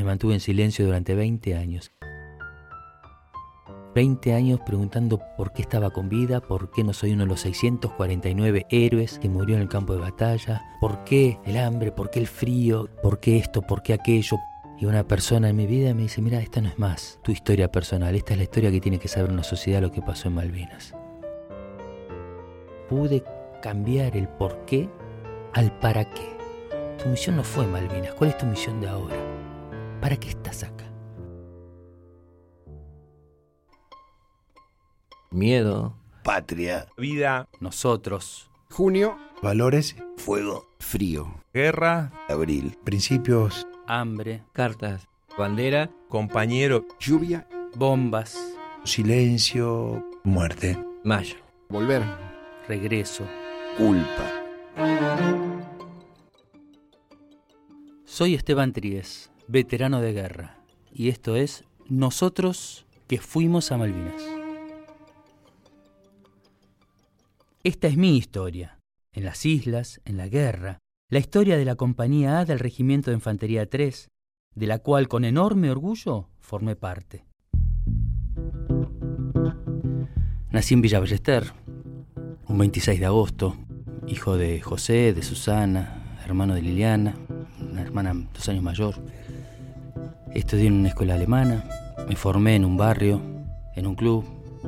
Me mantuve en silencio durante 20 años. 20 años preguntando por qué estaba con vida, por qué no soy uno de los 649 héroes que murió en el campo de batalla, por qué el hambre, por qué el frío, por qué esto, por qué aquello. Y una persona en mi vida me dice, mira, esta no es más tu historia personal, esta es la historia que tiene que saber una sociedad lo que pasó en Malvinas. Pude cambiar el por qué al para qué. Tu misión no fue Malvinas, ¿cuál es tu misión de ahora? ¿Para qué estás acá? miedo, patria, vida, nosotros, junio, valores, fuego, frío, guerra, abril, principios, hambre, cartas, bandera, compañero, lluvia, bombas, silencio, muerte, mayo, volver, regreso, culpa. Soy Esteban Tríez, veterano de guerra, y esto es Nosotros que fuimos a Malvinas. Esta es mi historia, en las islas, en la guerra, la historia de la Compañía A del Regimiento de Infantería 3, de la cual con enorme orgullo formé parte. Nací en Villa Ballester, un 26 de agosto, hijo de José, de Susana, hermano de Liliana, una hermana dos años mayor. Estudié en una escuela alemana, me formé en un barrio, en un club,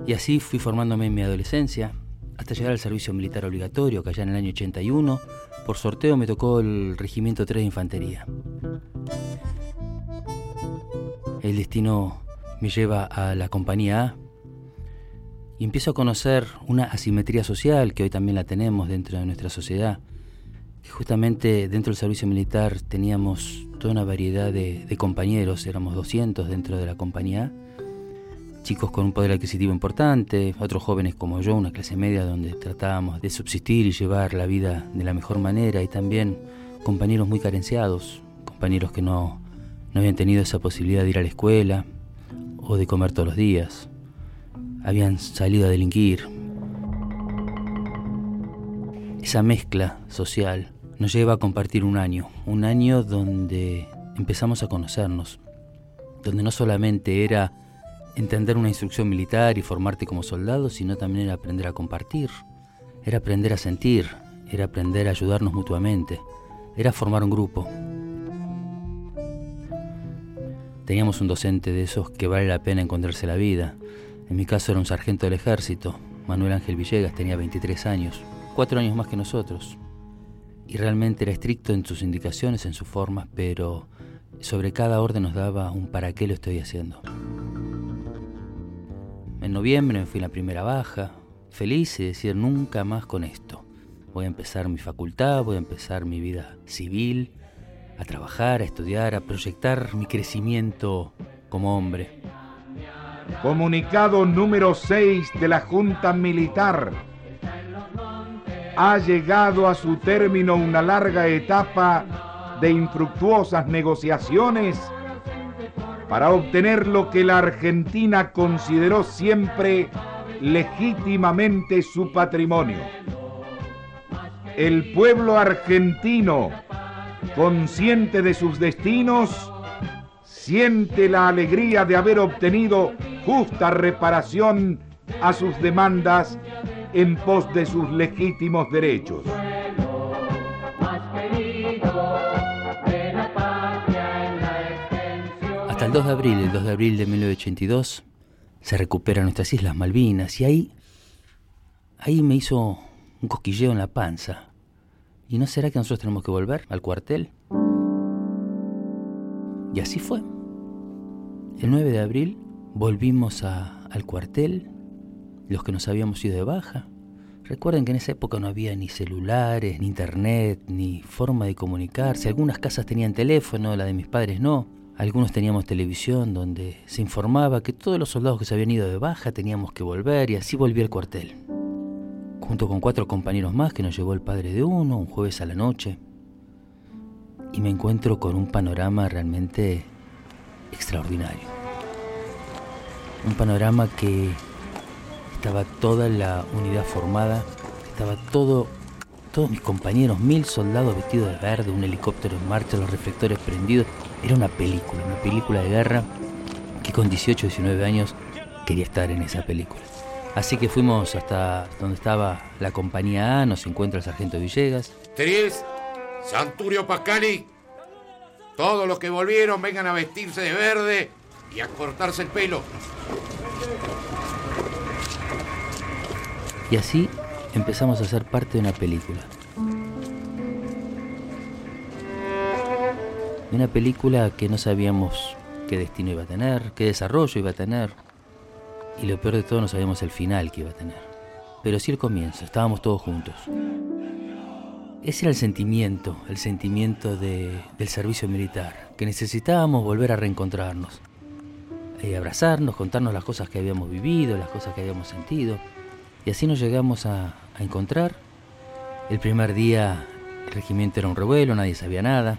y así fui formándome en mi adolescencia, hasta llegar al servicio militar obligatorio, que allá en el año 81, por sorteo me tocó el Regimiento 3 de Infantería. El destino me lleva a la compañía A y empiezo a conocer una asimetría social que hoy también la tenemos dentro de nuestra sociedad. Justamente dentro del servicio militar teníamos toda una variedad de, compañeros, éramos 200 dentro de la compañía chicos con un poder adquisitivo importante, otros jóvenes como yo, una clase media donde tratábamos de subsistir y llevar la vida de la mejor manera y también compañeros muy carenciados, compañeros que no, no habían tenido esa posibilidad de ir a la escuela o de comer todos los días, habían salido a delinquir. Esa mezcla social nos lleva a compartir un año, un año donde empezamos a conocernos, donde no solamente era entender una instrucción militar y formarte como soldado, sino también era aprender a compartir, era aprender a sentir, era aprender a ayudarnos mutuamente, era formar un grupo. Teníamos un docente de esos que vale la pena encontrarse la vida. En mi caso era un sargento del ejército, Manuel Ángel Villegas, tenía 23 años, cuatro años más que nosotros. Y realmente era estricto en sus indicaciones, en sus formas, pero sobre cada orden nos daba un para qué lo estoy haciendo. En noviembre me fui a la primera baja, feliz y decir nunca más con esto. Voy a empezar mi facultad, voy a empezar mi vida civil, a trabajar, a estudiar, a proyectar mi crecimiento como hombre. Comunicado número 6 de la Junta Militar. Ha llegado a su término una larga etapa de infructuosas negociaciones para obtener lo que la Argentina consideró siempre legítimamente su patrimonio. El pueblo argentino, consciente de sus destinos, siente la alegría de haber obtenido justa reparación a sus demandas en pos de sus legítimos derechos. Hasta el 2 de abril, el 2 de abril de 1982, se recuperan nuestras Islas Malvinas y ahí, ahí me hizo un cosquilleo en la panza. ¿Y no será que nosotros tenemos que volver al cuartel? Y así fue. El 9 de abril volvimos al cuartel, los que nos habíamos ido de baja. Recuerden que en esa época no había ni celulares, ni internet, ni forma de comunicarse. Algunas casas tenían teléfono, la de mis padres no. Algunos teníamos televisión donde se informaba que todos los soldados que se habían ido de baja teníamos que volver y así volví al cuartel. Junto con cuatro compañeros más que nos llevó el padre de uno un jueves a la noche. Y me encuentro con un panorama realmente extraordinario. Un panorama que estaba toda la unidad formada, estaba todo, todos mis compañeros, mil soldados vestidos de verde, un helicóptero en marcha, los reflectores prendidos, Era una película, una película de guerra que con 18, 19 años quería estar en esa película. Así que fuimos hasta donde estaba la compañía A, nos encuentra el sargento Villegas. Tries, Santurio Pascali, todos los que volvieron vengan a vestirse de verde y a cortarse el pelo. Y así empezamos a ser parte de una película. Una película que no sabíamos qué destino iba a tener, qué desarrollo iba a tener. Y lo peor de todo no sabíamos el final que iba a tener. Pero sí el comienzo, estábamos todos juntos. Ese era el sentimiento, el sentimiento de- del servicio militar, que necesitábamos volver a reencontrarnos. Y abrazarnos, contarnos las cosas que habíamos vivido, las cosas que habíamos sentido. Y así nos llegamos a, encontrar. El primer día el regimiento era un revuelo, nadie sabía nada.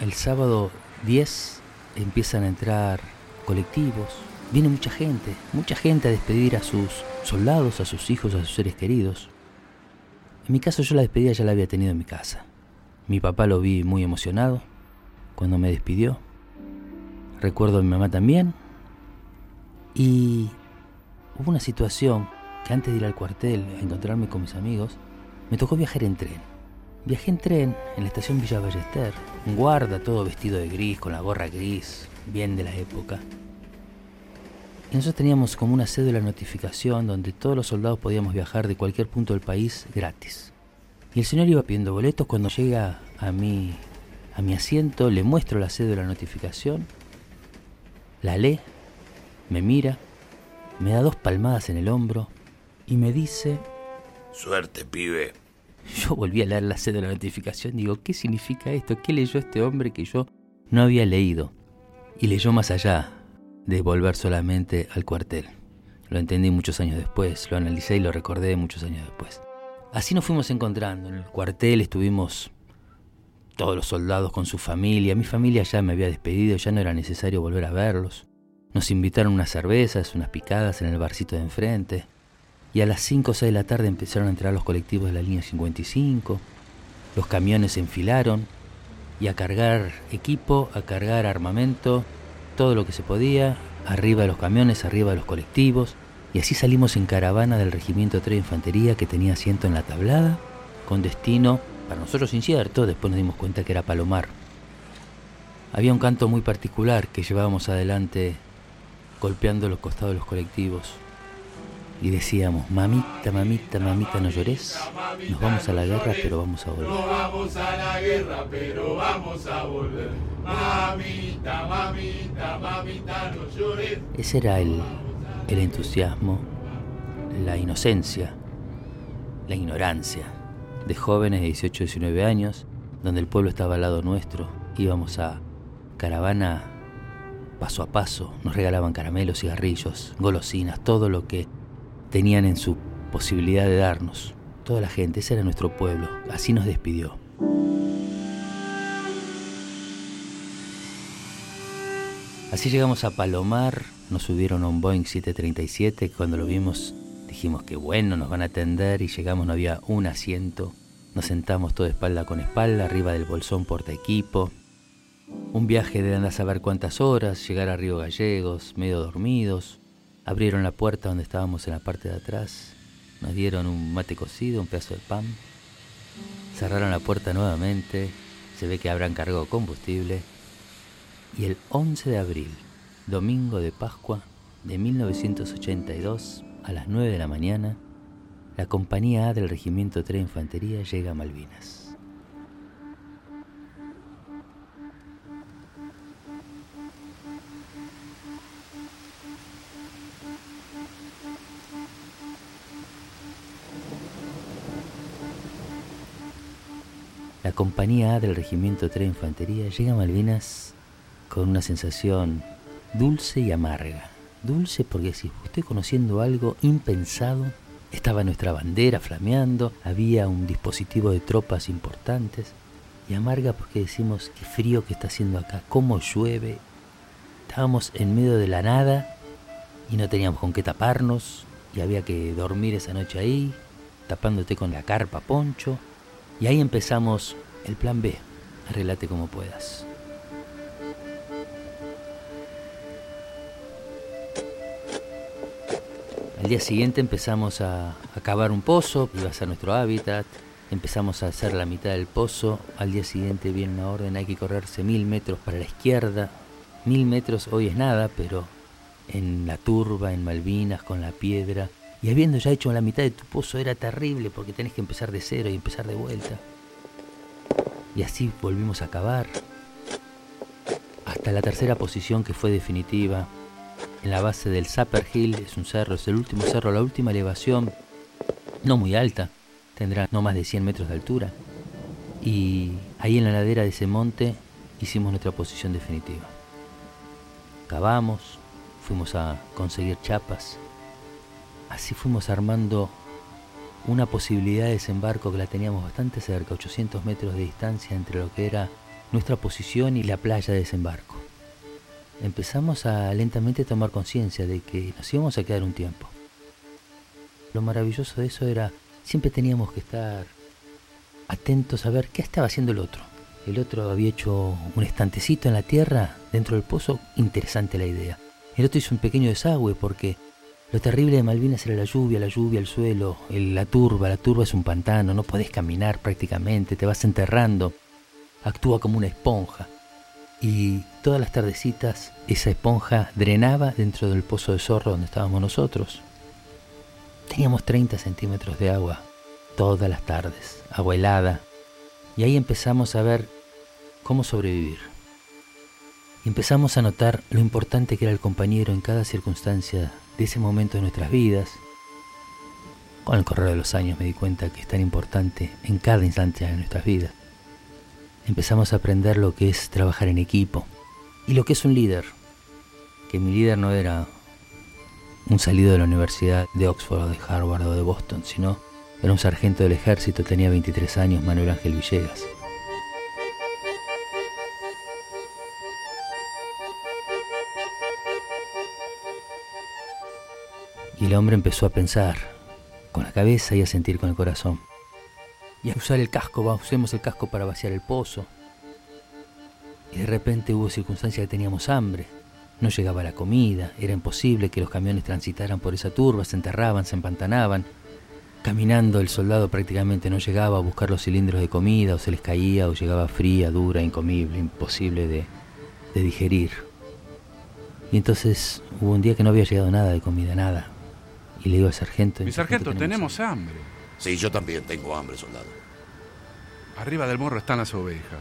El sábado 10 empiezan a entrar colectivos. Viene mucha gente, mucha gente a despedir a sus soldados, a sus hijos, a sus seres queridos. En mi caso yo la despedida ya la había tenido en mi casa. Mi papá lo vi muy emocionado cuando me despidió. Recuerdo a mi mamá también. Y hubo una situación que antes de ir al cuartel a encontrarme con mis amigos, me tocó viajar en tren. Viajé en tren en la estación Villa Ballester, un guarda todo vestido de gris, con la gorra gris, bien de la época. Y nosotros teníamos como una cédula de notificación donde todos los soldados podíamos viajar de cualquier punto del país gratis. Y el señor iba pidiendo boletos, cuando llega a mi, a mi asiento, le muestro la cédula de notificación, la lee, me mira, me da dos palmadas en el hombro y me dice, Suerte, pibe. yo volví a leer la cédula de notificación, digo, ¿qué significa esto? ¿Qué leyó este hombre que yo no había leído? Y leyó más allá de volver solamente al cuartel. Lo entendí muchos años después, lo analicé y lo recordé muchos años después. Así nos fuimos encontrando. En el cuartel estuvimos todos los soldados con su familia. Mi familia ya me había despedido, ya no era necesario volver a verlos. Nos invitaron unas cervezas, unas picadas en el barcito de enfrente. Y a las 5 o 6 de la tarde empezaron a entrar los colectivos de la línea 55. Los camiones se enfilaron y a cargar equipo, a cargar armamento, todo lo que se podía, arriba de los camiones, arriba de los colectivos. Y así salimos en caravana del Regimiento 3 de Infantería que tenía asiento en la tablada, con destino, para nosotros incierto, después nos dimos cuenta que era Palomar. Había un canto muy particular que llevábamos adelante golpeando los costados de los colectivos. Y decíamos, mamita, mamita, mamita, no llores, nos vamos a la guerra, pero vamos a volver. vamos a la guerra, pero vamos a volver. Mamita, mamita, mamita, no llores. Ese era el, el entusiasmo, la inocencia, la ignorancia de jóvenes de 18, 19 años, donde el pueblo estaba al lado nuestro. Íbamos a caravana paso a paso, nos regalaban caramelos, cigarrillos, golosinas, todo lo que tenían en su posibilidad de darnos. Toda la gente, ese era nuestro pueblo, así nos despidió. Así llegamos a Palomar, nos subieron a un Boeing 737, cuando lo vimos dijimos que bueno, nos van a atender y llegamos, no había un asiento, nos sentamos todo espalda con espalda, arriba del bolsón porta equipo. Un viaje de andar a saber cuántas horas, llegar a Río Gallegos, medio dormidos. Abrieron la puerta donde estábamos en la parte de atrás, nos dieron un mate cocido, un pedazo de pan. Cerraron la puerta nuevamente, se ve que habrán cargado combustible. Y el 11 de abril, domingo de Pascua de 1982, a las 9 de la mañana, la compañía A del Regimiento 3 de Infantería llega a Malvinas. La compañía A del Regimiento 3 de Infantería llega a Malvinas con una sensación dulce y amarga. Dulce porque si estoy conociendo algo impensado, estaba nuestra bandera flameando, había un dispositivo de tropas importantes. Y amarga porque decimos qué frío que está haciendo acá, cómo llueve. Estábamos en medio de la nada y no teníamos con qué taparnos y había que dormir esa noche ahí, tapándote con la carpa poncho. Y ahí empezamos el plan B. arreglate como puedas. Al día siguiente empezamos a, a cavar un pozo, iba a ser nuestro hábitat. Empezamos a hacer la mitad del pozo. Al día siguiente viene una orden, hay que correrse mil metros para la izquierda. Mil metros hoy es nada, pero en la turba, en Malvinas, con la piedra. Y habiendo ya hecho la mitad de tu pozo era terrible porque tenés que empezar de cero y empezar de vuelta. Y así volvimos a cavar. Hasta la tercera posición que fue definitiva. En la base del Zapper Hill, es un cerro, es el último cerro, la última elevación. No muy alta, tendrá no más de 100 metros de altura. Y ahí en la ladera de ese monte hicimos nuestra posición definitiva. Cavamos, fuimos a conseguir chapas. Así fuimos armando una posibilidad de desembarco que la teníamos bastante cerca, 800 metros de distancia entre lo que era nuestra posición y la playa de desembarco. Empezamos a lentamente tomar conciencia de que nos íbamos a quedar un tiempo. Lo maravilloso de eso era, siempre teníamos que estar atentos a ver qué estaba haciendo el otro. El otro había hecho un estantecito en la tierra dentro del pozo, interesante la idea. El otro hizo un pequeño desagüe porque lo terrible de Malvinas era la lluvia, la lluvia, el suelo, la turba. La turba es un pantano, no podés caminar prácticamente, te vas enterrando. Actúa como una esponja. Y todas las tardecitas esa esponja drenaba dentro del pozo de zorro donde estábamos nosotros. Teníamos 30 centímetros de agua todas las tardes, agua helada. Y ahí empezamos a ver cómo sobrevivir. Empezamos a notar lo importante que era el compañero en cada circunstancia de ese momento de nuestras vidas. Con el correr de los años me di cuenta que es tan importante en cada instante de nuestras vidas. Empezamos a aprender lo que es trabajar en equipo y lo que es un líder. Que mi líder no era un salido de la Universidad de Oxford o de Harvard o de Boston, sino era un sargento del ejército, tenía 23 años, Manuel Ángel Villegas. Y el hombre empezó a pensar con la cabeza y a sentir con el corazón. Y a usar el casco, usemos el casco para vaciar el pozo. Y de repente hubo circunstancias que teníamos hambre. No llegaba la comida, era imposible que los camiones transitaran por esa turba, se enterraban, se empantanaban. Caminando el soldado prácticamente no llegaba a buscar los cilindros de comida, o se les caía, o llegaba fría, dura, incomible, imposible de, de digerir. Y entonces hubo un día que no había llegado nada de comida, nada. Y le digo al sargento... Mi sargento, tenemos hambre. Sí, yo también tengo hambre, soldado. Arriba del morro están las ovejas.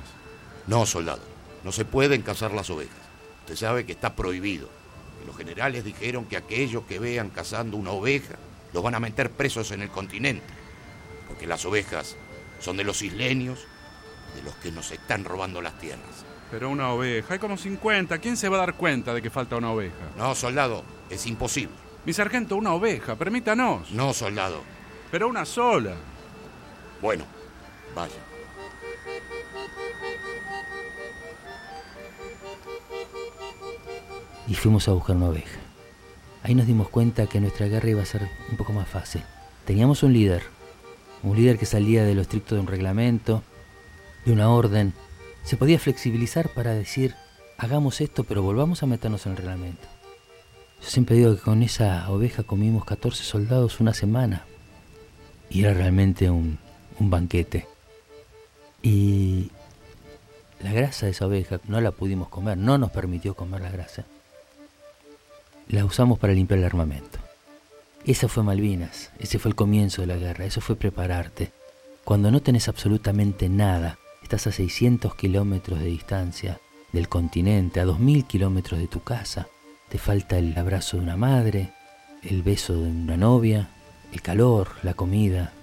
No, soldado. No se pueden cazar las ovejas. Usted sabe que está prohibido. Los generales dijeron que aquellos que vean cazando una oveja los van a meter presos en el continente. Porque las ovejas son de los isleños, de los que nos están robando las tierras. Pero una oveja, hay como 50. ¿Quién se va a dar cuenta de que falta una oveja? No, soldado, es imposible. Mi sargento, una oveja, permítanos. No, soldado. Pero una sola. Bueno, vaya. Y fuimos a buscar una oveja. Ahí nos dimos cuenta que nuestra guerra iba a ser un poco más fácil. Teníamos un líder, un líder que salía de lo estricto de un reglamento, de una orden. Se podía flexibilizar para decir, hagamos esto, pero volvamos a meternos en el reglamento. Yo siempre digo que con esa oveja comimos 14 soldados una semana. Y era realmente un, banquete. Y la grasa de esa oveja no la pudimos comer, no nos permitió comer la grasa. La usamos para limpiar el armamento. Esa fue Malvinas, ese fue el comienzo de la guerra, eso fue prepararte. Cuando no tenés absolutamente nada, estás a 600 kilómetros de distancia del continente, a 2000 kilómetros de tu casa, te falta el abrazo de una madre, el beso de una novia, el calor, la comida.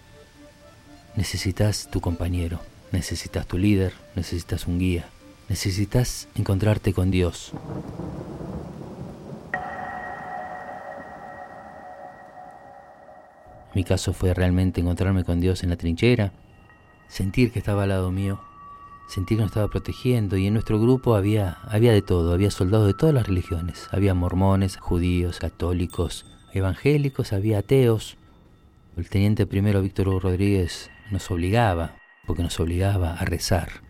Necesitas tu compañero, necesitas tu líder, necesitas un guía, necesitas encontrarte con Dios. Mi caso fue realmente encontrarme con Dios en la trinchera, sentir que estaba al lado mío, sentir que nos estaba protegiendo y en nuestro grupo había, había de todo, había soldados de todas las religiones, había mormones, judíos, católicos, evangélicos, había ateos. El teniente primero Víctor Hugo Rodríguez nos obligaba, porque nos obligaba a rezar.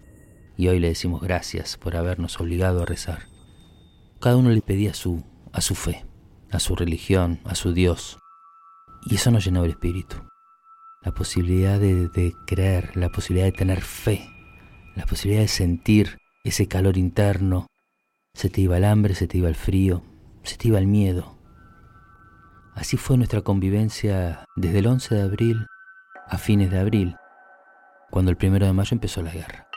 y hoy le decimos gracias por habernos obligado a rezar. Cada uno le pedía su, a su fe, a su religión, a su Dios, y eso nos llenó el espíritu. La posibilidad de creer, la posibilidad de tener fe, la posibilidad de sentir ese calor interno. Se te iba el hambre, se te iba el frío, se te iba el miedo. Así fue nuestra convivencia desde el 11 de abril a fines de abril, cuando el primero de mayo empezó la guerra.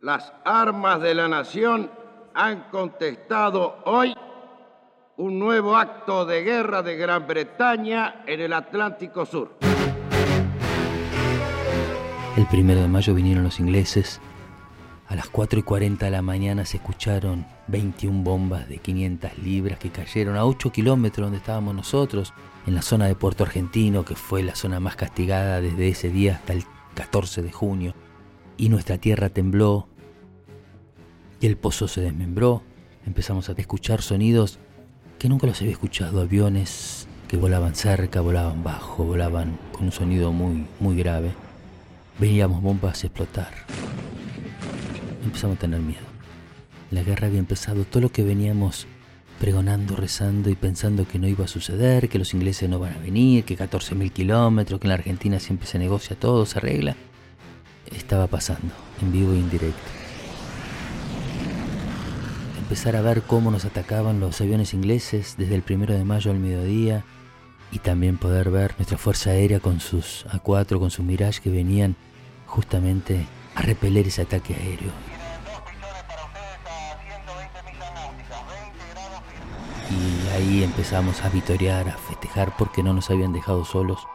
Las armas de la nación han contestado hoy un nuevo acto de guerra de Gran Bretaña en el Atlántico Sur. El primero de mayo vinieron los ingleses. A las 4 y 40 de la mañana se escucharon 21 bombas de 500 libras que cayeron a 8 kilómetros donde estábamos nosotros, en la zona de Puerto Argentino, que fue la zona más castigada desde ese día hasta el 14 de junio. Y nuestra tierra tembló, y el pozo se desmembró. Empezamos a escuchar sonidos que nunca los había escuchado, aviones que volaban cerca, volaban bajo, volaban con un sonido muy, muy grave. Veíamos bombas explotar. Empezamos a tener miedo. La guerra había empezado, todo lo que veníamos pregonando, rezando y pensando que no iba a suceder, que los ingleses no van a venir, que 14.000 kilómetros, que en la Argentina siempre se negocia todo, se arregla, estaba pasando, en vivo e indirecto empezar a ver cómo nos atacaban los aviones ingleses desde el primero de mayo al mediodía y también poder ver nuestra Fuerza Aérea con sus A4, con sus Mirage que venían justamente a repeler ese ataque aéreo. Y ahí empezamos a vitorear, a festejar porque no nos habían dejado solos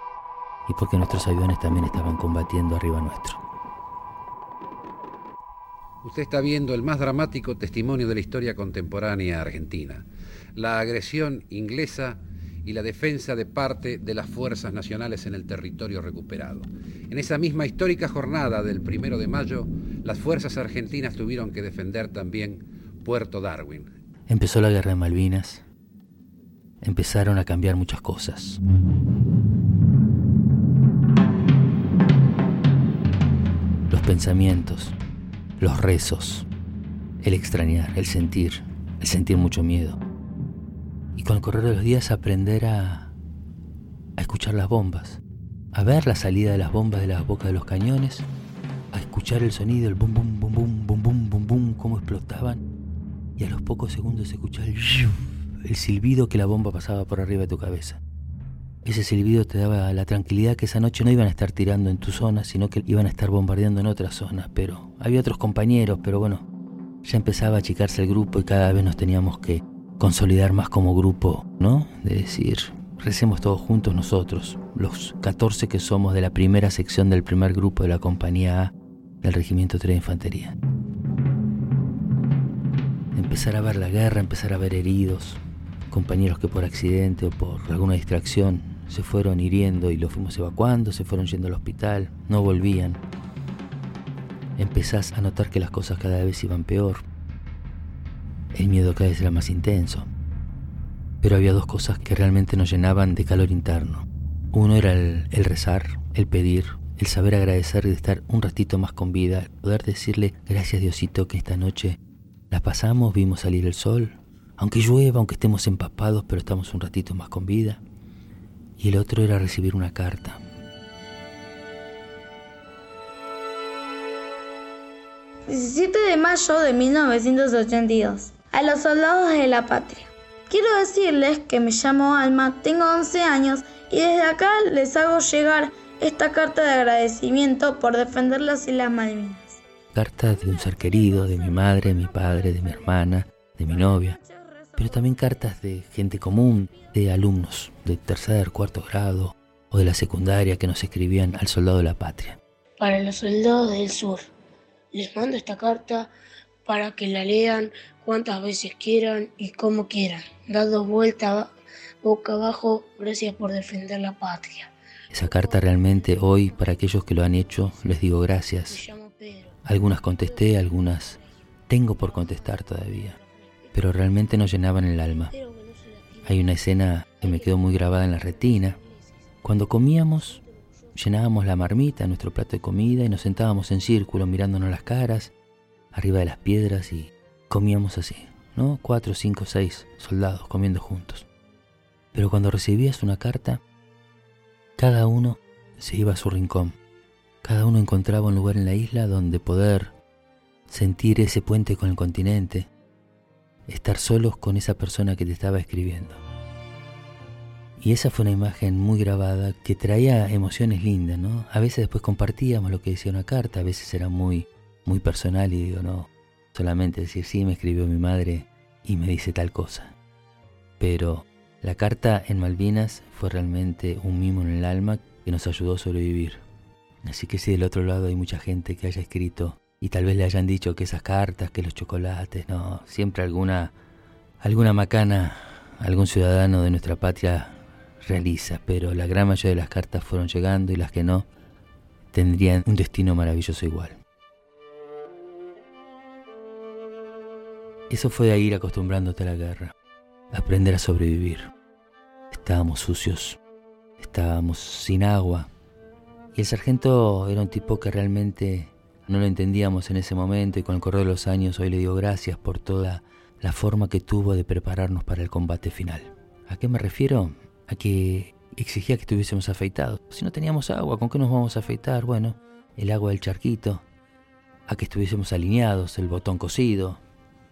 y porque nuestros aviones también estaban combatiendo arriba nuestro. Usted está viendo el más dramático testimonio de la historia contemporánea argentina, la agresión inglesa y la defensa de parte de las fuerzas nacionales en el territorio recuperado. En esa misma histórica jornada del primero de mayo, las fuerzas argentinas tuvieron que defender también Puerto Darwin. Empezó la guerra de Malvinas. Empezaron a cambiar muchas cosas. Los pensamientos, los rezos, el extrañar, el sentir, el sentir mucho miedo. Con el correr de los días aprender a, a escuchar las bombas, a ver la salida de las bombas de las bocas de los cañones, a escuchar el sonido, el bum bum bum bum bum bum bum bum, cómo explotaban, y a los pocos segundos escuchar el, el silbido que la bomba pasaba por arriba de tu cabeza. Ese silbido te daba la tranquilidad que esa noche no iban a estar tirando en tu zona, sino que iban a estar bombardeando en otras zonas. Pero había otros compañeros, pero bueno, ya empezaba a achicarse el grupo y cada vez nos teníamos que consolidar más como grupo, ¿no? De decir, recemos todos juntos nosotros, los 14 que somos de la primera sección del primer grupo de la compañía A del Regimiento 3 de Infantería. Empezar a ver la guerra, empezar a ver heridos, compañeros que por accidente o por alguna distracción se fueron hiriendo y los fuimos evacuando, se fueron yendo al hospital, no volvían. Empezás a notar que las cosas cada vez iban peor. El miedo cada vez era más intenso. Pero había dos cosas que realmente nos llenaban de calor interno. Uno era el, rezar, el pedir, el saber agradecer y de estar un ratito más con vida, poder decirle gracias Diosito que esta noche la pasamos, vimos salir el sol, aunque llueva, aunque estemos empapados, pero estamos un ratito más con vida y el otro era recibir una carta. ...17 de mayo de 1982... ...a los soldados de la patria... ...quiero decirles que me llamo Alma, tengo 11 años... ...y desde acá les hago llegar esta carta de agradecimiento... ...por defender las Islas Malvinas. Carta de un ser querido, de mi madre, de mi padre, de mi hermana, de mi novia pero también cartas de gente común, de alumnos de tercer, cuarto grado o de la secundaria que nos escribían al soldado de la patria. Para los soldados del sur, les mando esta carta para que la lean cuantas veces quieran y como quieran. Dado vuelta boca abajo, gracias por defender la patria. Esa carta realmente hoy, para aquellos que lo han hecho, les digo gracias. Algunas contesté, algunas tengo por contestar todavía pero realmente nos llenaban el alma. Hay una escena que me quedó muy grabada en la retina. Cuando comíamos, llenábamos la marmita, nuestro plato de comida y nos sentábamos en círculo mirándonos las caras, arriba de las piedras y comíamos así, ¿no? Cuatro, cinco, seis soldados comiendo juntos. Pero cuando recibías una carta, cada uno se iba a su rincón. Cada uno encontraba un lugar en la isla donde poder sentir ese puente con el continente, estar solos con esa persona que te estaba escribiendo. Y esa fue una imagen muy grabada que traía emociones lindas, ¿no? A veces después compartíamos lo que decía una carta, a veces era muy, muy personal y digo, no, solamente decir, sí, me escribió mi madre y me dice tal cosa. Pero la carta en Malvinas fue realmente un mimo en el alma que nos ayudó a sobrevivir. Así que si del otro lado hay mucha gente que haya escrito y tal vez le hayan dicho que esas cartas, que los chocolates, no, siempre alguna, alguna macana, algún ciudadano de nuestra patria realiza, pero la gran mayoría de las cartas fueron llegando y las que no tendrían un destino maravilloso igual. Eso fue de ir acostumbrándote a la guerra, aprender a sobrevivir. Estábamos sucios, estábamos sin agua, y el sargento era un tipo que realmente no lo entendíamos en ese momento y con el correr de los años hoy le digo gracias por toda la forma que tuvo de prepararnos para el combate final. ¿A qué me refiero? A que exigía que estuviésemos afeitados. Si no teníamos agua, ¿con qué nos vamos a afeitar? Bueno, el agua del charquito. A que estuviésemos alineados, el botón cosido,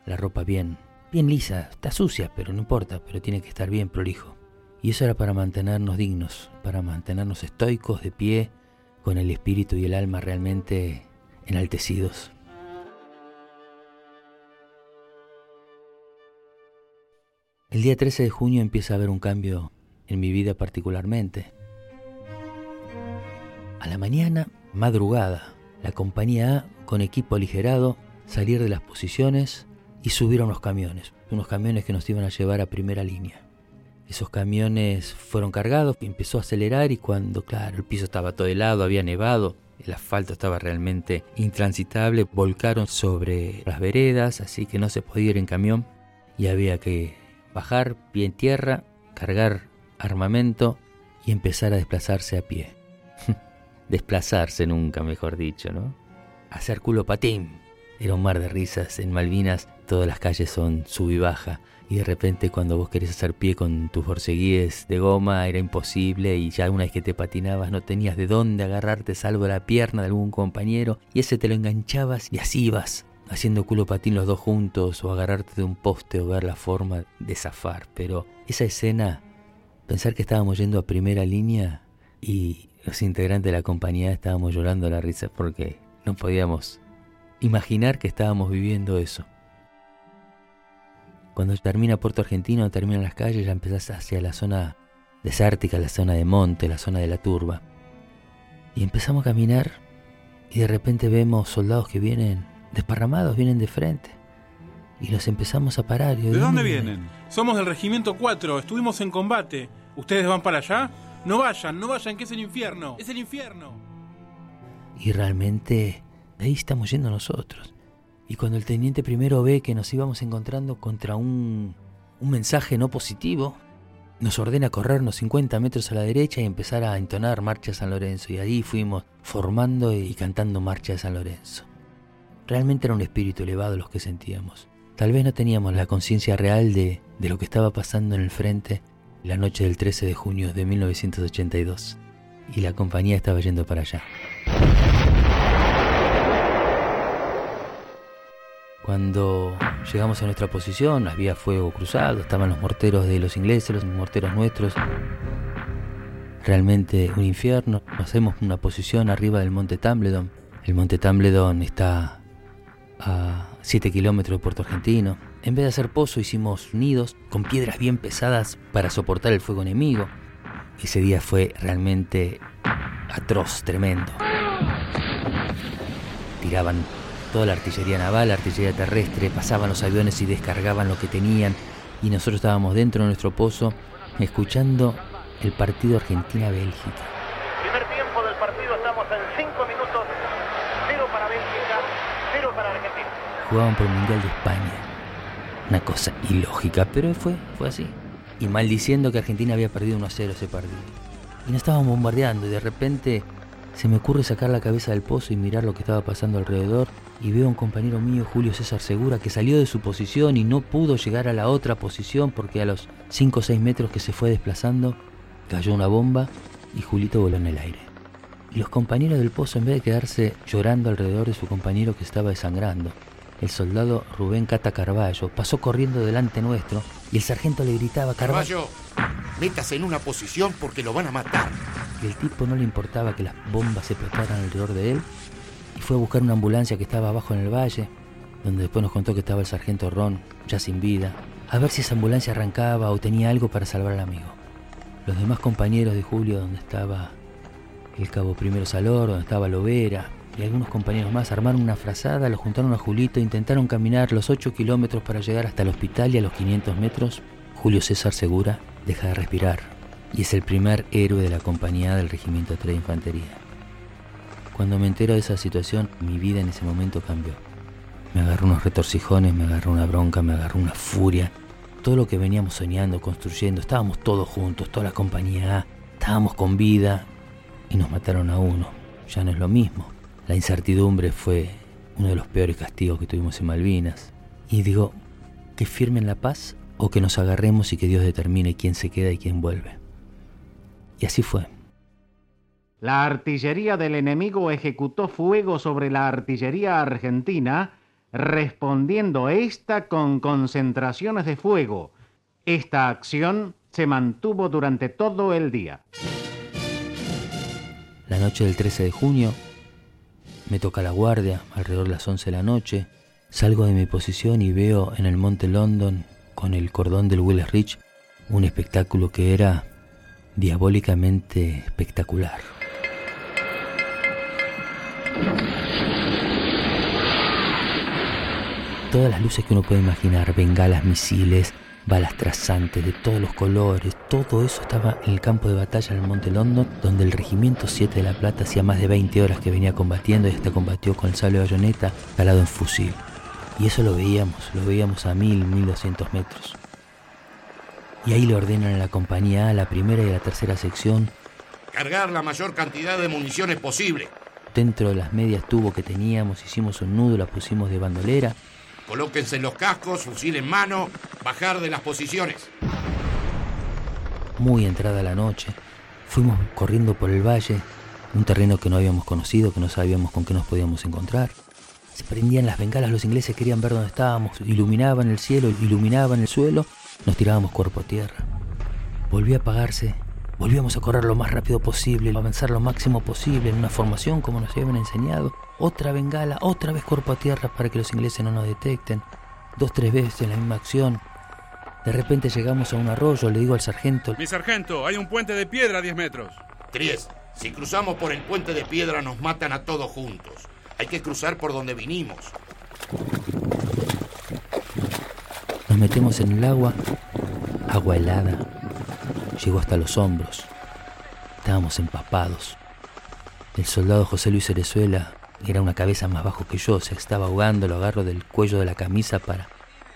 la ropa bien, bien lisa, está sucia, pero no importa, pero tiene que estar bien prolijo. Y eso era para mantenernos dignos, para mantenernos estoicos, de pie, con el espíritu y el alma realmente enaltecidos. El día 13 de junio empieza a haber un cambio en mi vida particularmente. A la mañana, madrugada, la compañía A, con equipo aligerado, salir de las posiciones y subir a unos camiones, unos camiones que nos iban a llevar a primera línea. Esos camiones fueron cargados, empezó a acelerar y cuando, claro, el piso estaba todo helado, había nevado, el asfalto estaba realmente intransitable, volcaron sobre las veredas, así que no se podía ir en camión y había que bajar pie en tierra, cargar armamento y empezar a desplazarse a pie. desplazarse nunca, mejor dicho, ¿no? Hacer culo patín. Era un mar de risas. En Malvinas todas las calles son sub y baja y de repente cuando vos querés hacer pie con tus borceguíes de goma era imposible y ya una vez que te patinabas no tenías de dónde agarrarte salvo la pierna de algún compañero y ese te lo enganchabas y así ibas haciendo culo patín los dos juntos o agarrarte de un poste o ver la forma de zafar. Pero esa escena, pensar que estábamos yendo a primera línea y los integrantes de la compañía estábamos llorando la risa porque no podíamos imaginar que estábamos viviendo eso. Cuando termina Puerto Argentino, terminan las calles, ya empezás hacia la zona desértica, la zona de monte, la zona de la turba. Y empezamos a caminar y de repente vemos soldados que vienen desparramados, vienen de frente. Y los empezamos a parar. ¿De, dónde vienen? Somos del Regimiento 4, estuvimos en combate. ¿Ustedes van para allá? No vayan, no vayan, que es el infierno. Es el infierno. Y realmente ahí estamos yendo nosotros. Y cuando el teniente primero ve que nos íbamos encontrando contra un, un mensaje no positivo, nos ordena corrernos 50 metros a la derecha y empezar a entonar Marcha San Lorenzo. Y ahí fuimos formando y cantando Marcha de San Lorenzo. Realmente era un espíritu elevado los que sentíamos. Tal vez no teníamos la conciencia real de, de lo que estaba pasando en el frente la noche del 13 de junio de 1982. Y la compañía estaba yendo para allá. Cuando llegamos a nuestra posición, había fuego cruzado, estaban los morteros de los ingleses, los morteros nuestros. Realmente un infierno. Hacemos una posición arriba del monte Tambledon. El monte Tambledon está a 7 kilómetros de Puerto Argentino. En vez de hacer pozo hicimos nidos con piedras bien pesadas para soportar el fuego enemigo. Ese día fue realmente atroz, tremendo. Tiraban toda la artillería naval, la artillería terrestre, pasaban los aviones y descargaban lo que tenían y nosotros estábamos dentro de nuestro pozo escuchando el partido Argentina-Bélgica. Primer tiempo del partido, estamos en 5 minutos, 0 para Bélgica, 0 para Argentina. Jugaban por el Mundial de España. Una cosa ilógica, pero fue, fue así. Y maldiciendo que Argentina había perdido 1 a 0 ese partido. Y nos estaban bombardeando y de repente Se me ocurre sacar la cabeza del pozo y mirar lo que estaba pasando alrededor y veo a un compañero mío, Julio César Segura, que salió de su posición y no pudo llegar a la otra posición porque a los 5 o 6 metros que se fue desplazando cayó una bomba y Julito voló en el aire. Y los compañeros del pozo, en vez de quedarse llorando alrededor de su compañero que estaba desangrando, el soldado Rubén Cata Carballo pasó corriendo delante nuestro y el sargento le gritaba, Carballo, métase en una posición porque lo van a matar. Y el tipo no le importaba que las bombas se explotaran alrededor de él y fue a buscar una ambulancia que estaba abajo en el valle, donde después nos contó que estaba el sargento Ron, ya sin vida, a ver si esa ambulancia arrancaba o tenía algo para salvar al amigo. Los demás compañeros de Julio, donde estaba el cabo Primero Salor, donde estaba Lovera, y algunos compañeros más armaron una frazada, lo juntaron a Julito, intentaron caminar los 8 kilómetros para llegar hasta el hospital y a los 500 metros, Julio César Segura deja de respirar y es el primer héroe de la compañía del Regimiento 3 de Infantería. Cuando me entero de esa situación, mi vida en ese momento cambió. Me agarró unos retorcijones, me agarró una bronca, me agarró una furia. Todo lo que veníamos soñando, construyendo, estábamos todos juntos, toda la compañía A, estábamos con vida y nos mataron a uno. Ya no es lo mismo. La incertidumbre fue uno de los peores castigos que tuvimos en Malvinas. Y digo, que firmen la paz o que nos agarremos y que Dios determine quién se queda y quién vuelve. Y así fue. La artillería del enemigo ejecutó fuego sobre la artillería argentina, respondiendo esta con concentraciones de fuego. Esta acción se mantuvo durante todo el día. La noche del 13 de junio me toca la guardia, alrededor de las 11 de la noche. Salgo de mi posición y veo en el Monte London, con el cordón del Willis Ridge, un espectáculo que era diabólicamente espectacular. Todas las luces que uno puede imaginar, bengalas, misiles, balas trazantes de todos los colores, todo eso estaba en el campo de batalla en el Monte London, donde el Regimiento 7 de La Plata hacía más de 20 horas que venía combatiendo y hasta combatió con el sable de bayoneta calado en fusil. Y eso lo veíamos, lo veíamos a mil, mil doscientos metros. Y ahí le ordenan a la compañía A, la primera y la tercera sección, cargar la mayor cantidad de municiones posible. Dentro de las medias tubo que teníamos hicimos un nudo, la pusimos de bandolera. Colóquense los cascos, fusil en mano, bajar de las posiciones. Muy entrada la noche, fuimos corriendo por el valle, un terreno que no habíamos conocido, que no sabíamos con qué nos podíamos encontrar. Se prendían las bengalas, los ingleses querían ver dónde estábamos, iluminaban el cielo, iluminaban el suelo, nos tirábamos cuerpo a tierra. Volvió a apagarse Volvíamos a correr lo más rápido posible, avanzar lo máximo posible en una formación como nos habían enseñado. Otra bengala, otra vez cuerpo a tierra para que los ingleses no nos detecten. Dos, tres veces en la misma acción. De repente llegamos a un arroyo, le digo al sargento... Mi sargento, hay un puente de piedra a 10 metros. Tries, si cruzamos por el puente de piedra nos matan a todos juntos. Hay que cruzar por donde vinimos. Nos metemos en el agua, agua helada, llegó hasta los hombros. Estábamos empapados. El soldado José Luis Cerezuela era una cabeza más bajo que yo, se estaba ahogando, lo agarro del cuello de la camisa para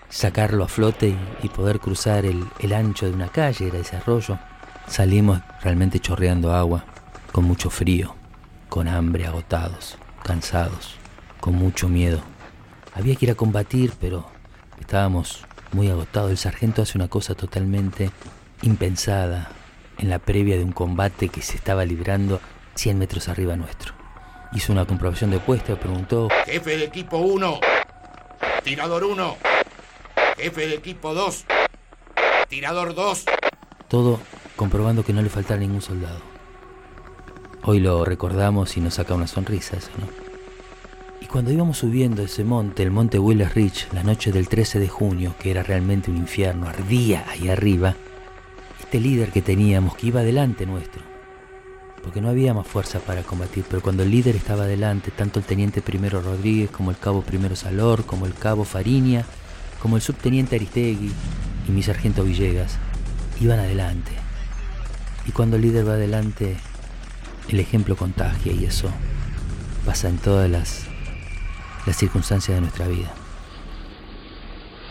sacarlo a flote y, poder cruzar el, el, ancho de una calle, era ese arroyo. Salimos realmente chorreando agua, con mucho frío, con hambre, agotados, cansados, con mucho miedo. Había que ir a combatir, pero estábamos muy agotados. El sargento hace una cosa totalmente impensada en la previa de un combate que se estaba librando 100 metros arriba nuestro. Hizo una comprobación de puesto, preguntó... Jefe de equipo 1, tirador 1, jefe de equipo 2, tirador 2. Todo comprobando que no le faltaba ningún soldado. Hoy lo recordamos y nos saca una sonrisa eso, ¿no? Y cuando íbamos subiendo ese monte, el monte Willis Ridge, la noche del 13 de junio, que era realmente un infierno, ardía ahí arriba, este líder que teníamos, que iba delante nuestro, porque no había más fuerza para combatir, pero cuando el líder estaba delante, tanto el teniente primero Rodríguez como el cabo primero Salor, como el cabo Fariña, como el subteniente Aristegui y mi sargento Villegas, iban adelante. Y cuando el líder va adelante, el ejemplo contagia y eso pasa en todas las, las circunstancias de nuestra vida.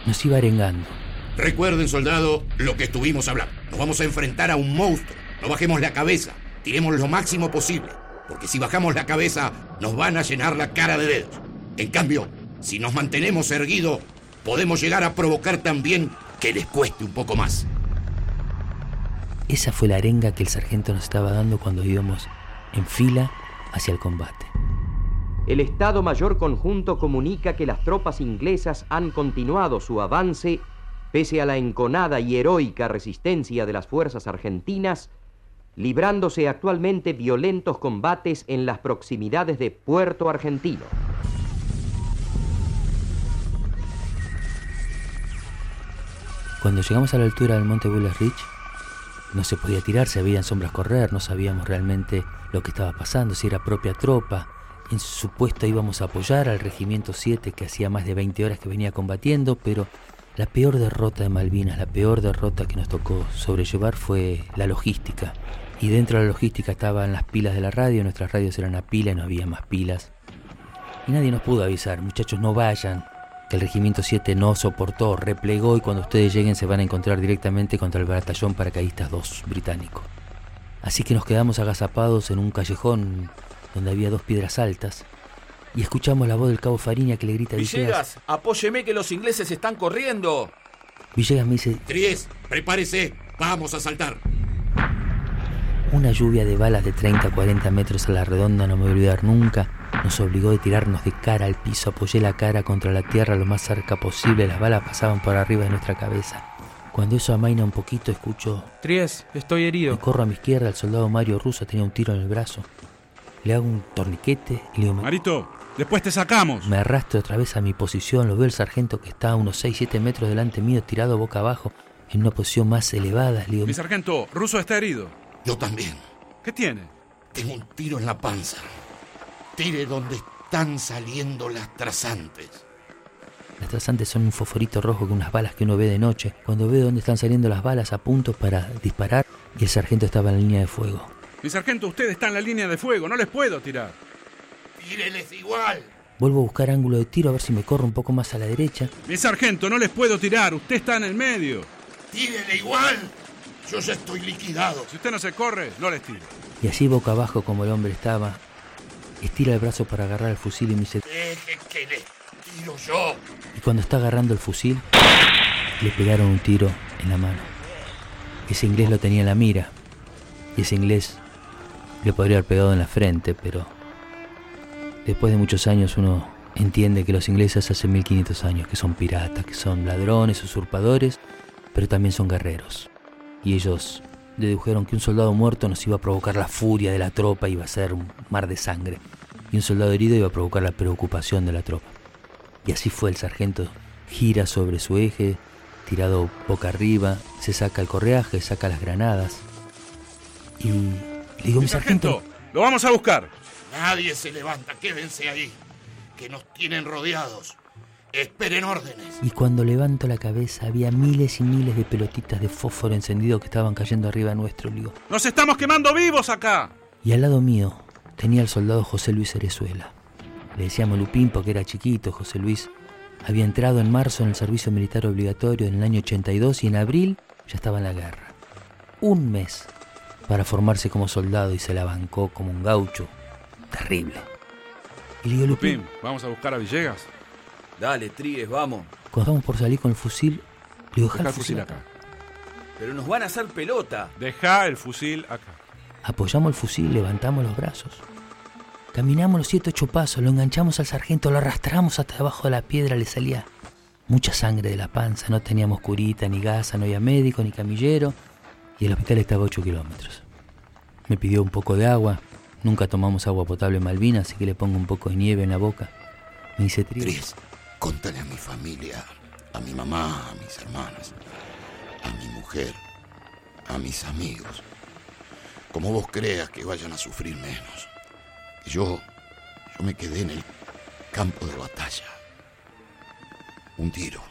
Nos iba arengando Recuerden, soldado, lo que estuvimos hablando. Nos vamos a enfrentar a un monstruo. No bajemos la cabeza. Tiremos lo máximo posible. porque si bajamos la cabeza nos van a llenar la cara de dedos. En cambio, si nos mantenemos erguidos, podemos llegar a provocar también que les cueste un poco más. Esa fue la arenga que el sargento nos estaba dando cuando íbamos en fila hacia el combate. El Estado Mayor Conjunto comunica que las tropas inglesas han continuado su avance pese a la enconada y heroica resistencia de las fuerzas argentinas, librándose actualmente violentos combates en las proximidades de Puerto Argentino. Cuando llegamos a la altura del monte Bullis Ridge, no se podía tirar, se veían sombras correr, no sabíamos realmente lo que estaba pasando, si era propia tropa. En su puesto íbamos a apoyar al Regimiento 7 que hacía más de 20 horas que venía combatiendo, pero la peor derrota de Malvinas, la peor derrota que nos tocó sobrellevar fue la logística. Y dentro de la logística estaban las pilas de la radio, nuestras radios eran a pila y no había más pilas. Y nadie nos pudo avisar, muchachos no vayan, que el Regimiento 7 no soportó, replegó y cuando ustedes lleguen se van a encontrar directamente contra el batallón paracaidistas 2 británico. Así que nos quedamos agazapados en un callejón donde había dos piedras altas y escuchamos la voz del cabo Fariña que le grita a Villegas, Villegas, apóyeme que los ingleses están corriendo. Villegas me dice, Tries, prepárese, vamos a saltar. Una lluvia de balas de 30 a 40 metros a la redonda no me voy a olvidar nunca. Nos obligó a tirarnos de cara al piso. Apoyé la cara contra la tierra lo más cerca posible. Las balas pasaban por arriba de nuestra cabeza. Cuando eso amaina un poquito, escucho. Tries, estoy herido. Me corro a mi izquierda. El soldado Mario Russo tenía un tiro en el brazo. Le hago un torniquete y le digo: Marito, después te sacamos. Me arrastro otra vez a mi posición. Lo veo el sargento que está a unos 6-7 metros delante mío, tirado boca abajo, en una posición más elevada. Le digo: Mi sargento, Russo está herido. Yo también. ¿Qué tiene? Tengo un tiro en la panza. Tire donde están saliendo las trazantes. Las trazantes son un fosforito rojo con unas balas que uno ve de noche. Cuando veo dónde están saliendo las balas, apunto para disparar y el sargento estaba en la línea de fuego. Mi sargento, usted está en la línea de fuego, no les puedo tirar. Tíreles igual. Vuelvo a buscar ángulo de tiro a ver si me corro un poco más a la derecha. Mi sargento, no les puedo tirar, usted está en el medio. Tírele igual. Yo ya estoy liquidado. Si usted no se corre, no les tiro. Y así boca abajo como el hombre estaba, estira el brazo para agarrar el fusil y me dice, Deje que les tiro yo. y cuando está agarrando el fusil, le pegaron un tiro en la mano. Ese inglés lo tenía en la mira, y ese inglés le podría haber pegado en la frente, pero después de muchos años uno entiende que los ingleses hace 1500 años que son piratas, que son ladrones, usurpadores, pero también son guerreros. Y ellos dedujeron que un soldado muerto nos iba a provocar la furia de la tropa, iba a ser un mar de sangre. Y un soldado herido iba a provocar la preocupación de la tropa. Y así fue, el sargento gira sobre su eje, tirado boca arriba, se saca el correaje, saca las granadas. Y le digo, Mi sargento, lo vamos a buscar. Nadie se levanta, quédense ahí. Que nos tienen rodeados. Esperen órdenes. Y cuando levanto la cabeza había miles y miles de pelotitas de fósforo encendido que estaban cayendo arriba nuestro. Digo, ¡Nos estamos quemando vivos acá! Y al lado mío tenía el soldado José Luis Cerezuela. Le decíamos Lupín porque era chiquito. José Luis había entrado en marzo en el servicio militar obligatorio en el año 82 y en abril ya estaba en la guerra. Un mes para formarse como soldado y se la bancó como un gaucho. Terrible. Y le digo, Lupín, Lupín, vamos a buscar a Villegas. Dale, Tries, vamos. cuando estamos por salir con el fusil, le digo, Deja "Dejá el fusil acá. Pero nos van a hacer pelota. Deja el fusil acá. Apoyamos el fusil, levantamos los brazos. Caminamos los siete ocho pasos, lo enganchamos al sargento, lo arrastramos hasta debajo de la piedra, le salía mucha sangre de la panza, no teníamos curita ni gasa, no había médico ni camillero, y el hospital estaba a 8 kilómetros. Me pidió un poco de agua, nunca tomamos agua potable en Malvinas, así que le pongo un poco de nieve en la boca. Me dice, Tries, contale a mi familia, a mi mamá, a mis hermanas, a mi mujer, a mis amigos, como vos creas que vayan a sufrir menos. Yo, yo me quedé en el campo de batalla. Un tiro,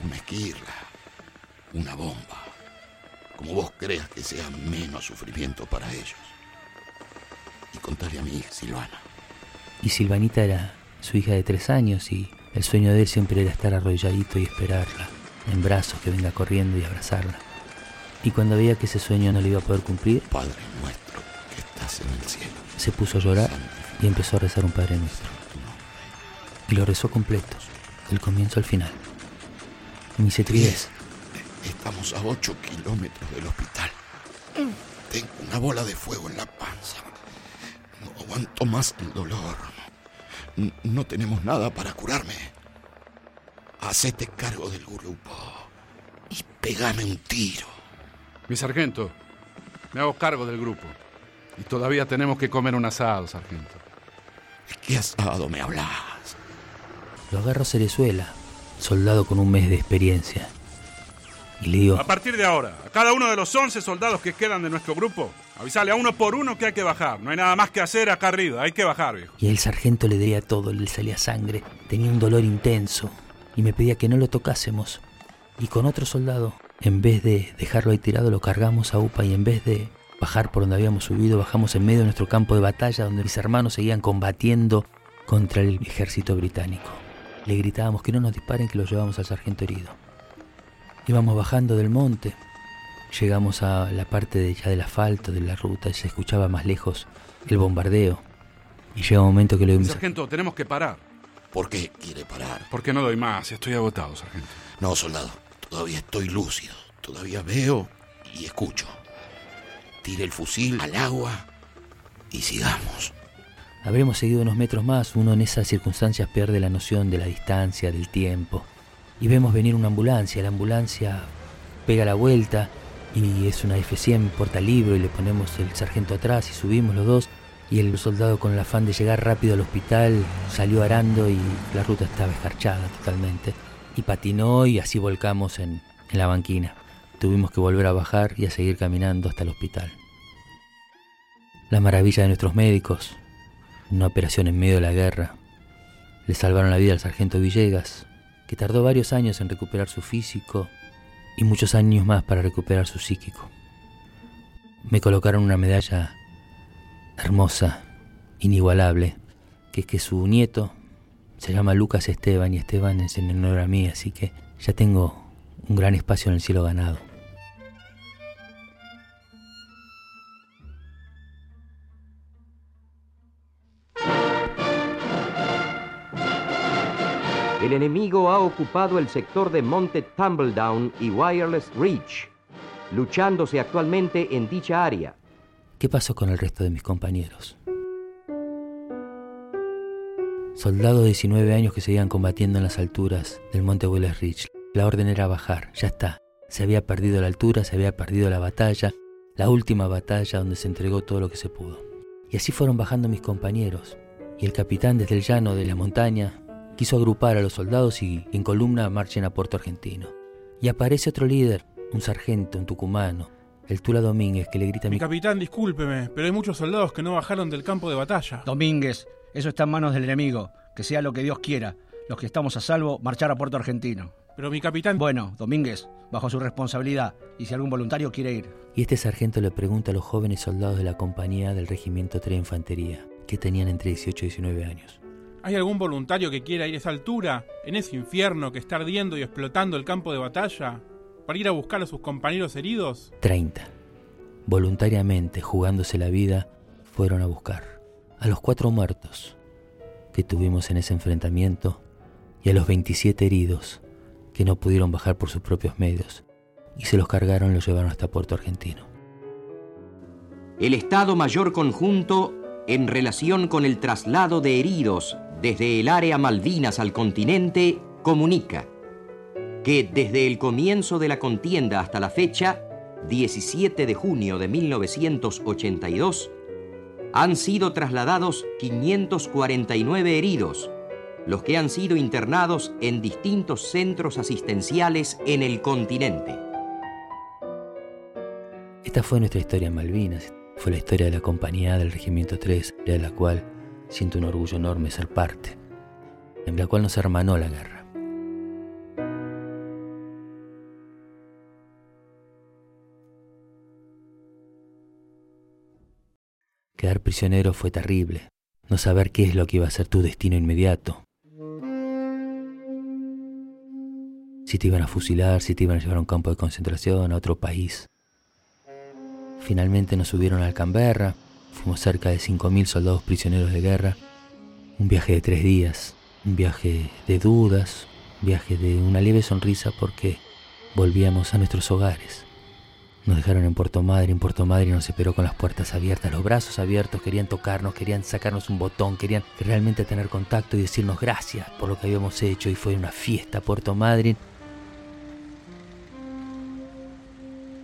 una esquirla, una bomba. Como vos creas que sea menos sufrimiento para ellos. Y contale a mi hija Silvana. Y Silvanita era su hija de tres años y el sueño de él siempre era estar arrodilladito y esperarla, en brazos, que venga corriendo y abrazarla. Y cuando veía que ese sueño no le iba a poder cumplir, Padre nuestro que estás en el cielo. Se puso a llorar y empezó a rezar un Padre Nuestro. Y lo rezó completo, del comienzo al final. Y me dice, Estamos a 8 kilómetros del hospital. Tengo una bola de fuego en la panza. No aguanto más el dolor. N- No tenemos nada para curarme. Hacete cargo del grupo y pegame un tiro. Mi sargento, me hago cargo del grupo. Y todavía tenemos que comer un asado, sargento. ¿De qué asado me hablas? lo agarro a Cerezuela, soldado con un mes de experiencia. Y le digo, A partir de ahora, a cada uno de los 11 soldados que quedan de nuestro grupo, avisale a uno por uno que hay que bajar. No hay nada más que hacer acá arriba, hay que bajar, viejo. y el sargento le diría todo, le salía sangre, tenía un dolor intenso y me pedía que no lo tocásemos. Y con otro soldado, en vez de dejarlo ahí tirado, lo cargamos a UPA y en vez de bajar por donde habíamos subido, bajamos en medio de nuestro campo de batalla donde mis hermanos seguían combatiendo contra el ejército británico. Le gritábamos que no nos disparen, que lo llevamos al sargento herido. Íbamos bajando del monte, llegamos a la parte de, ya del asfalto, de la ruta, y se escuchaba más lejos el bombardeo. Y llega un momento que le digo, Sargento, tenemos que parar. ¿Por qué quiere parar? Porque no doy más, estoy agotado, sargento. No, soldado. Todavía estoy lúcido. Todavía veo y escucho. Tire el fusil al agua y sigamos. Habremos seguido unos metros más, uno en esas circunstancias pierde la noción de la distancia, del tiempo. Y vemos venir una ambulancia, la ambulancia pega la vuelta y es una F100 portalibro y le ponemos el sargento atrás y subimos los dos y el soldado con el afán de llegar rápido al hospital salió arando y la ruta estaba escarchada totalmente y patinó y así volcamos en, en la banquina. Tuvimos que volver a bajar y a seguir caminando hasta el hospital. La maravilla de nuestros médicos, una operación en medio de la guerra. Le salvaron la vida al sargento Villegas, que tardó varios años en recuperar su físico y muchos años más para recuperar su psíquico. Me colocaron una medalla hermosa, inigualable, que es que su nieto se llama Lucas Esteban y Esteban es en honor a mí, así que ya tengo un gran espacio en el cielo ganado. El enemigo ha ocupado el sector de Monte Tumbledown y Wireless Ridge, luchándose actualmente en dicha área. ¿Qué pasó con el resto de mis compañeros? Soldados de 19 años que seguían combatiendo en las alturas del Monte Willis Ridge. La orden era bajar, ya está. Se había perdido la altura, se había perdido la batalla, la última batalla donde se entregó todo lo que se pudo. Y así fueron bajando mis compañeros. Y el capitán desde el llano de la montaña quiso agrupar a los soldados y en columna marchen a Puerto Argentino. Y aparece otro líder, un sargento, un tucumano, el Tula Domínguez, que le grita a Mi mi capitán, discúlpeme, pero hay muchos soldados que no bajaron del campo de batalla. Domínguez, eso está en manos del enemigo. Que sea lo que Dios quiera. Los que estamos a salvo, marchar a Puerto Argentino. Pero mi capitán... Bueno, Domínguez, bajo su responsabilidad. Y si algún voluntario quiere ir. Y este sargento le pregunta a los jóvenes soldados de la compañía del Regimiento 3 de Infantería, que tenían entre 18 y 19 años. ¿Hay algún voluntario que quiera ir a esa altura, en ese infierno que está ardiendo y explotando el campo de batalla, para ir a buscar a sus compañeros heridos? 30. Voluntariamente, jugándose la vida, fueron a buscar a los cuatro muertos que tuvimos en ese enfrentamiento y a los 27 heridos que no pudieron bajar por sus propios medios y se los cargaron y los llevaron hasta Puerto Argentino. El Estado Mayor Conjunto, en relación con el traslado de heridos desde el área Malvinas al continente, comunica que desde el comienzo de la contienda hasta la fecha, 17 de junio de 1982, han sido trasladados 549 heridos, los que han sido internados en distintos centros asistenciales en el continente. Esta fue nuestra historia en Malvinas, fue la historia de la compañía del Regimiento 3, de la cual siento un orgullo enorme ser parte, en la cual nos hermanó la guerra. Quedar prisionero fue terrible, no saber qué es lo que iba a ser tu destino inmediato. Si te iban a fusilar, si te iban a llevar a un campo de concentración, a otro país. Finalmente nos subieron al Canberra Fuimos cerca de 5.000 soldados prisioneros de guerra. Un viaje de tres días, un viaje de dudas, un viaje de una leve sonrisa porque volvíamos a nuestros hogares. Nos dejaron en Puerto Madre, en Puerto Madre nos esperó con las puertas abiertas, los brazos abiertos, querían tocarnos, querían sacarnos un botón, querían realmente tener contacto y decirnos gracias por lo que habíamos hecho y fue una fiesta Puerto Madryn.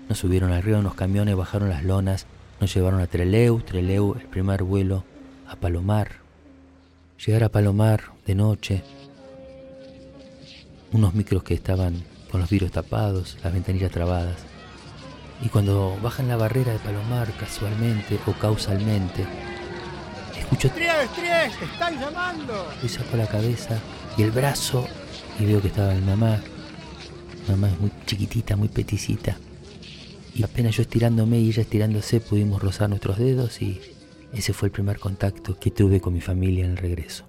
Nos subieron arriba unos camiones, bajaron las lonas, nos llevaron a Treleu, Treleu, el primer vuelo a Palomar. Llegar a Palomar de noche, unos micros que estaban con los vidrios tapados, las ventanillas trabadas. Y cuando bajan la barrera de Palomar casualmente o causalmente, escucho ¡Tries, Tries! ¡Te están llamando! y saco la cabeza y el brazo y veo que estaba mi mamá. Mamá es muy chiquitita, muy peticita. Y apenas yo estirándome y ella estirándose pudimos rozar nuestros dedos y ese fue el primer contacto que tuve con mi familia en el regreso.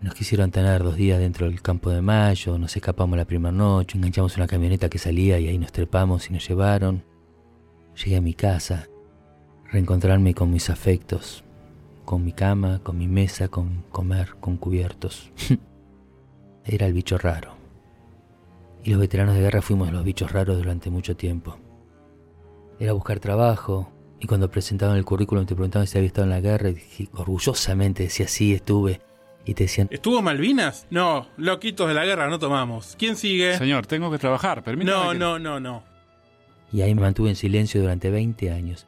Nos quisieron tener dos días dentro del campo de mayo, nos escapamos la primera noche, enganchamos una camioneta que salía y ahí nos trepamos y nos llevaron. Llegué a mi casa, reencontrarme con mis afectos, con mi cama, con mi mesa, con comer, con cubiertos. Era el bicho raro. Y los veteranos de guerra fuimos los bichos raros durante mucho tiempo. Era buscar trabajo, y cuando presentaban el currículum te preguntaban si había estado en la guerra, y dije, orgullosamente decía sí, estuve. Y te decían, ¿Estuvo Malvinas? No, loquitos de la guerra no tomamos. ¿Quién sigue? Señor, tengo que trabajar, permítame. No, que- no, no, no. Y ahí me mantuve en silencio durante 20 años.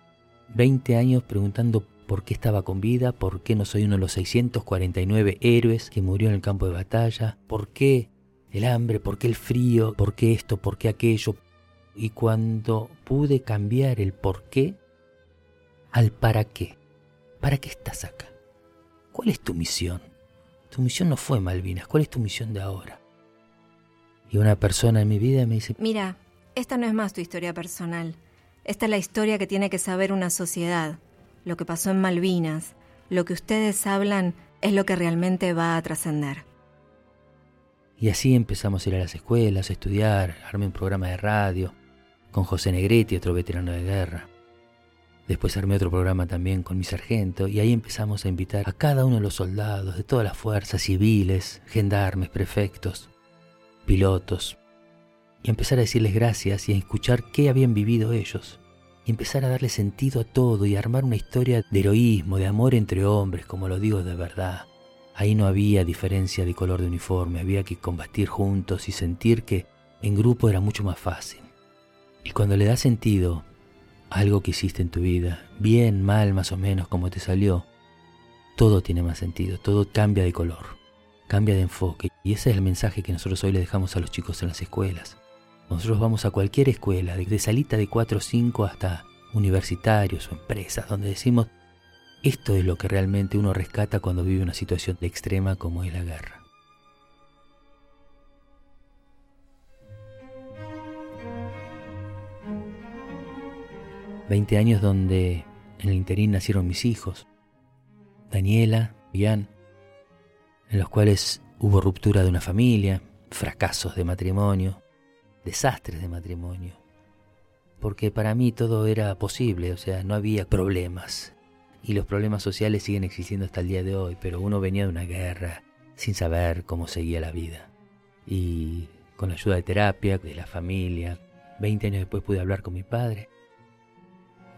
20 años preguntando por qué estaba con vida, por qué no soy uno de los 649 héroes que murió en el campo de batalla, por qué el hambre, por qué el frío, por qué esto, por qué aquello. Y cuando pude cambiar el por qué al para qué. ¿Para qué estás acá? ¿Cuál es tu misión? Tu misión no fue Malvinas, ¿cuál es tu misión de ahora? Y una persona en mi vida me dice, Mira, esta no es más tu historia personal. Esta es la historia que tiene que saber una sociedad. Lo que pasó en Malvinas, lo que ustedes hablan, es lo que realmente va a trascender. Y así empezamos a ir a las escuelas, a estudiar, armé un programa de radio con José Negretti, otro veterano de guerra. Después armé otro programa también con mi sargento y ahí empezamos a invitar a cada uno de los soldados de todas las fuerzas civiles, gendarmes, prefectos, pilotos, y empezar a decirles gracias y a escuchar qué habían vivido ellos. Y empezar a darle sentido a todo y armar una historia de heroísmo, de amor entre hombres, como lo digo de verdad. Ahí no había diferencia de color de uniforme, había que combatir juntos y sentir que en grupo era mucho más fácil. Y cuando le das sentido algo que hiciste en tu vida, bien, mal, más o menos, como te salió, todo tiene más sentido, todo cambia de color, cambia de enfoque. Y ese es el mensaje que nosotros hoy le dejamos a los chicos en las escuelas. Nosotros vamos a cualquier escuela, desde salita de 4 o 5 hasta universitarios o empresas, donde decimos, esto es lo que realmente uno rescata cuando vive una situación de extrema como es la guerra. Veinte años donde en el interín nacieron mis hijos, Daniela, Ian, en los cuales hubo ruptura de una familia, fracasos de matrimonio, desastres de matrimonio. Porque para mí todo era posible, o sea, no había problemas. Y los problemas sociales siguen existiendo hasta el día de hoy, pero uno venía de una guerra sin saber cómo seguía la vida. Y con la ayuda de terapia, de la familia, 20 años después pude hablar con mi padre.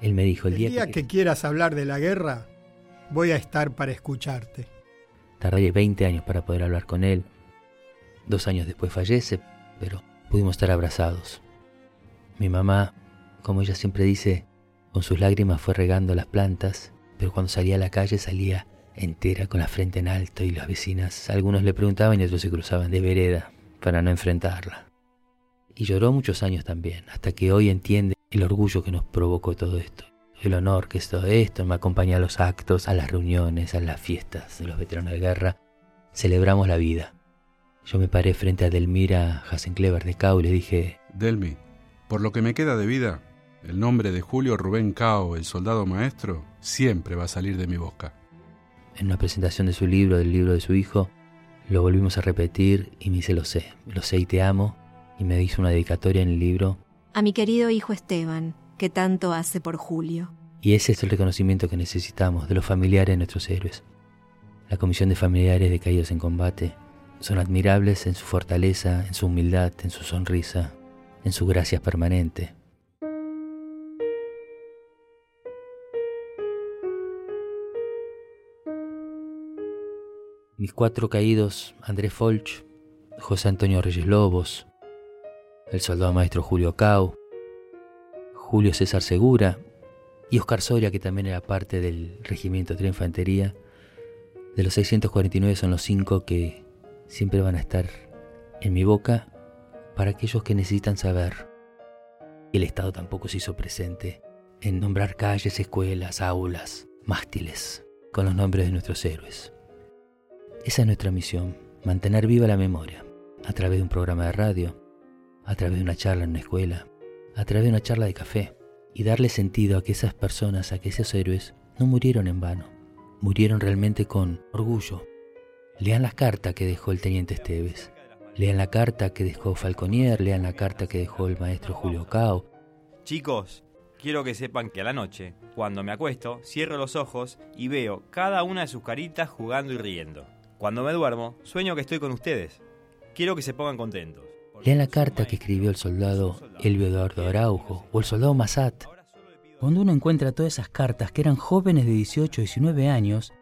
Él me dijo, el El día, día que... que quieras hablar de la guerra, voy a estar para escucharte. Tardé 20 años para poder hablar con él. Dos años después fallece, pero pudimos estar abrazados. Mi mamá, como ella siempre dice, con sus lágrimas fue regando las plantas, pero cuando salía a la calle salía entera con la frente en alto y las vecinas, algunos le preguntaban y otros se cruzaban de vereda para no enfrentarla. Y lloró muchos años también, hasta que hoy entiende el orgullo que nos provocó todo esto, el honor que es todo esto, me acompaña a los actos, a las reuniones, a las fiestas de los veteranos de guerra, celebramos la vida. Yo me paré frente a Delmira Hasenclever de Cau y le dije, Delmi, por lo que me queda de vida, el nombre de Julio Rubén Cao, el soldado maestro, siempre va a salir de mi boca. en una presentación de su libro, del libro de su hijo, lo volvimos a repetir y me dice, lo sé, lo sé y te amo. y me hizo una dedicatoria en el libro. A mi querido hijo Esteban, que tanto hace por Julio. Y ese es el reconocimiento que necesitamos de los familiares de nuestros héroes. La Comisión de Familiares de Caídos en Combate son admirables en su fortaleza, en su humildad, en su sonrisa, en su gracia permanente. Mis cuatro caídos, Andrés Folch, José Antonio Reyes Lobos, el soldado maestro Julio Cau, Julio César Segura y Oscar Soria, que también era parte del regimiento de infantería. De los 649 son los cinco que siempre van a estar en mi boca para aquellos que necesitan saber. El Estado tampoco se hizo presente en nombrar calles, escuelas, aulas, mástiles, con los nombres de nuestros héroes. Esa es nuestra misión, mantener viva la memoria, a través de un programa de radio, a través de una charla en una escuela, a través de una charla de café, y darle sentido a que esas personas, a que esos héroes, no murieron en vano, murieron realmente con orgullo. Lean las cartas que dejó el teniente Esteves, lean la carta que dejó Falconier, lean la carta que dejó el maestro Julio Cao. Chicos, quiero que sepan que a la noche, cuando me acuesto, cierro los ojos y veo cada una de sus caritas jugando y riendo. Cuando me duermo, sueño que estoy con ustedes. Quiero que se pongan contentos. Lean la carta que escribió el soldado Elvio Eduardo Araujo o el soldado Massat. Cuando uno encuentra todas esas cartas que eran jóvenes de 18 o 19 años,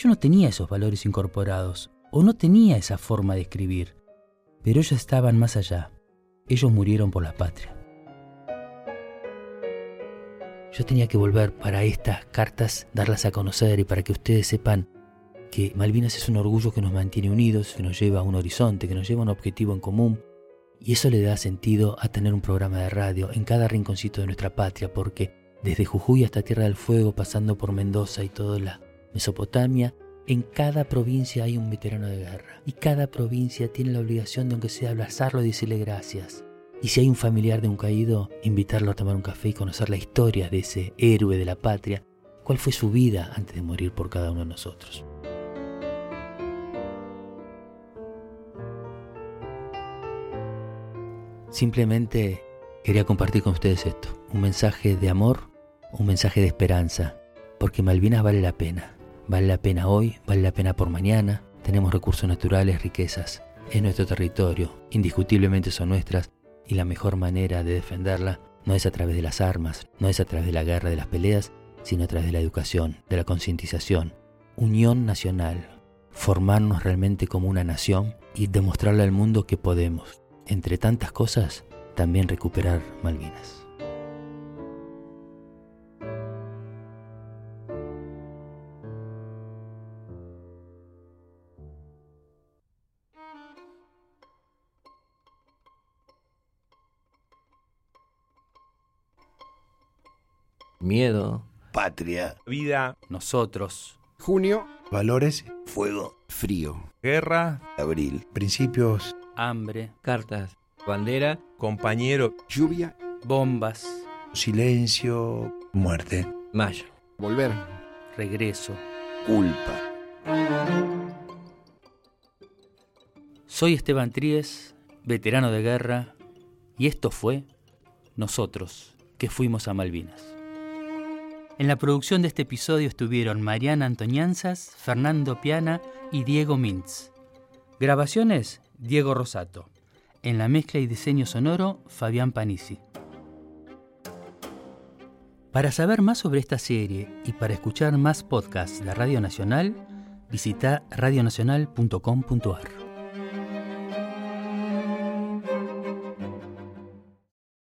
yo no tenía esos valores incorporados o no tenía esa forma de escribir, pero ellos estaban más allá. Ellos murieron por la patria. Yo tenía que volver para estas cartas, darlas a conocer y para que ustedes sepan que Malvinas es un orgullo que nos mantiene unidos, que nos lleva a un horizonte, que nos lleva a un objetivo en común. Y eso le da sentido a tener un programa de radio en cada rinconcito de nuestra patria, porque desde Jujuy hasta Tierra del Fuego, pasando por Mendoza y toda la Mesopotamia, en cada provincia hay un veterano de guerra. Y cada provincia tiene la obligación de, aunque sea abrazarlo y decirle gracias. Y si hay un familiar de un caído, invitarlo a tomar un café y conocer la historia de ese héroe de la patria, cuál fue su vida antes de morir por cada uno de nosotros. Simplemente quería compartir con ustedes esto, un mensaje de amor, un mensaje de esperanza, porque Malvinas vale la pena, vale la pena hoy, vale la pena por mañana, tenemos recursos naturales, riquezas, es nuestro territorio, indiscutiblemente son nuestras, y la mejor manera de defenderla no es a través de las armas, no es a través de la guerra, de las peleas, sino a través de la educación, de la concientización, unión nacional, formarnos realmente como una nación y demostrarle al mundo que podemos, entre tantas cosas, también recuperar Malvinas. Miedo. Patria. Vida. Nosotros. Junio. Valores. Fuego. Frío. Guerra. Abril. Principios. Hambre. Cartas. Bandera. Compañero. Lluvia. Bombas. Silencio. Muerte. Mayo. Volver. Regreso. Culpa. Soy Esteban Tríez, veterano de guerra, y esto fue Nosotros, que fuimos a Malvinas. En la producción de este episodio estuvieron Mariana Antoñanzas, Fernando Piana y Diego Mintz. Grabaciones, Diego Rosato. En la mezcla y diseño sonoro, Fabián Panisi. Para saber más sobre esta serie y para escuchar más podcasts de Radio Nacional, visita radionacional.com.ar.